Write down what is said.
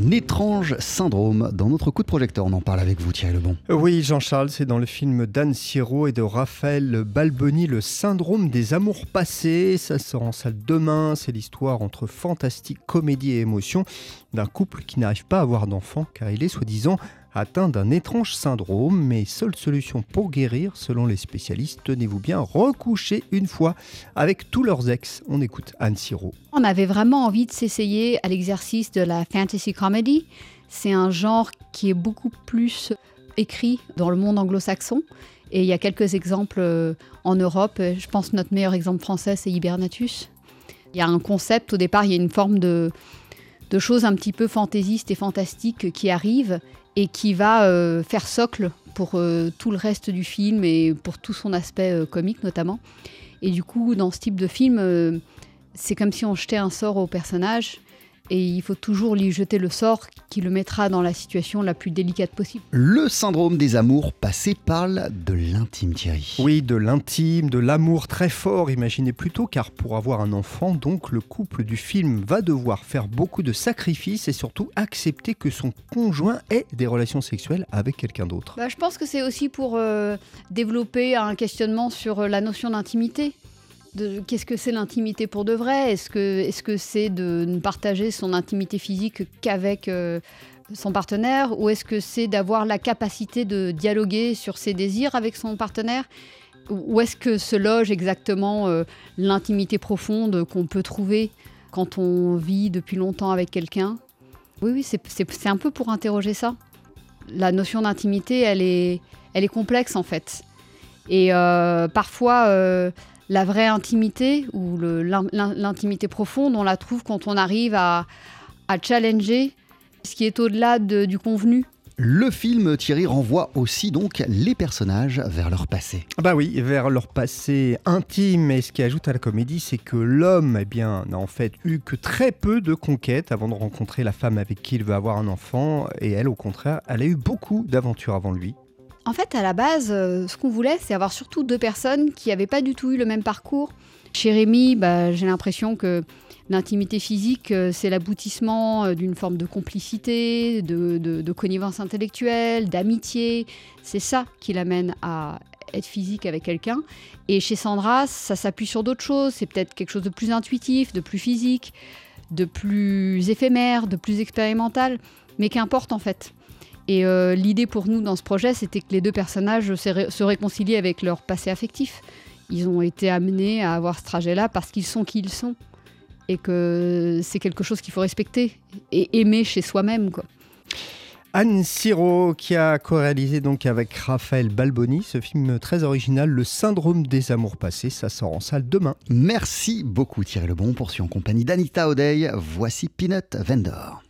un étrange syndrome. Dans notre coup de projecteur, on en parle avec vous Thierry Lebon. Oui, Jean-Charles, c'est dans le film d'Anne Siro et de Raphaël Balboni, Le syndrome des amours passés. Ça sort en salle demain. C'est l'histoire entre fantastique comédie et émotion d'un couple qui n'arrive pas à avoir d'enfant car il est soi-disant atteint d'un étrange syndrome, mais seule solution pour guérir, selon les spécialistes, tenez-vous bien, recoucher une fois avec tous leurs ex. On écoute Anne Siro. On avait vraiment envie de s'essayer à l'exercice de la fantasy comedy. C'est un genre qui est beaucoup plus écrit dans le monde anglo-saxon. Et il y a quelques exemples euh, en Europe. Je pense que notre meilleur exemple français, c'est Hibernatus. Il y a un concept, au départ, il y a une forme de, de choses un petit peu fantaisistes et fantastiques qui arrivent et qui va euh, faire socle pour euh, tout le reste du film et pour tout son aspect euh, comique notamment. Et du coup, dans ce type de film, c'est comme si on jetait un sort au personnage et il faut toujours lui jeter le sort qui le mettra dans la situation la plus délicate possible. Le syndrome des amours passé parle de l'intime, Thierry. Oui, de l'intime, de l'amour très fort, imaginez plutôt, car pour avoir un enfant, donc le couple du film va devoir faire beaucoup de sacrifices et surtout accepter que son conjoint ait des relations sexuelles avec quelqu'un d'autre. Bah, je pense que c'est aussi pour euh, développer un questionnement sur euh, la notion d'intimité qu'est-ce que c'est l'intimité pour de vrai? Est-ce que c'est de ne partager son intimité physique qu'avec euh, son partenaire? Ou est-ce que c'est d'avoir la capacité de dialoguer sur ses désirs avec son partenaire? Où est-ce que se loge exactement euh, l'intimité profonde qu'on peut trouver quand on vit depuis longtemps avec quelqu'un? Oui, c'est un peu pour interroger ça. La notion d'intimité, elle est, elle est complexe en fait. Et euh, parfois, la vraie intimité ou l'intimité profonde, on la trouve quand on arrive à, challenger ce qui est au-delà du convenu. Le film Thierry renvoie aussi donc les personnages vers leur passé. Ah bah oui, vers leur passé intime. Et ce qui ajoute à la comédie, c'est que l'homme, eh bien, n'a en fait eu que très peu de conquêtes avant de rencontrer la femme avec qui il veut avoir un enfant. Et elle, au contraire, elle a eu beaucoup d'aventures avant lui. En fait, à la base, euh, ce qu'on voulait, c'est avoir surtout deux personnes qui n'avaient pas du tout eu le même parcours. Chez Rémi, bah, j'ai l'impression que l'intimité physique, euh, c'est l'aboutissement euh, d'une forme de complicité, de, connivence intellectuelle, d'amitié. C'est ça qui l'amène à être physique avec quelqu'un. Et chez Sandra, ça s'appuie sur d'autres choses. C'est peut-être quelque chose de plus intuitif, de plus physique, de plus éphémère, de plus expérimental. Mais qu'importe en fait. Et euh, l'idée pour nous dans ce projet, c'était que les deux personnages se réconcilient avec leur passé affectif. Ils ont été amenés à avoir ce trajet-là parce qu'ils sont qui ils sont. Et que c'est quelque chose qu'il faut respecter et aimer chez soi-même. quoi. Anne Siro qui a co-réalisé donc avec Raphaël Balboni ce film très original Le syndrome des amours passés, ça sort en salle demain. Merci beaucoup Thierry Lebon, poursuit en compagnie d'Anita O'Day, voici Peanut Vendor.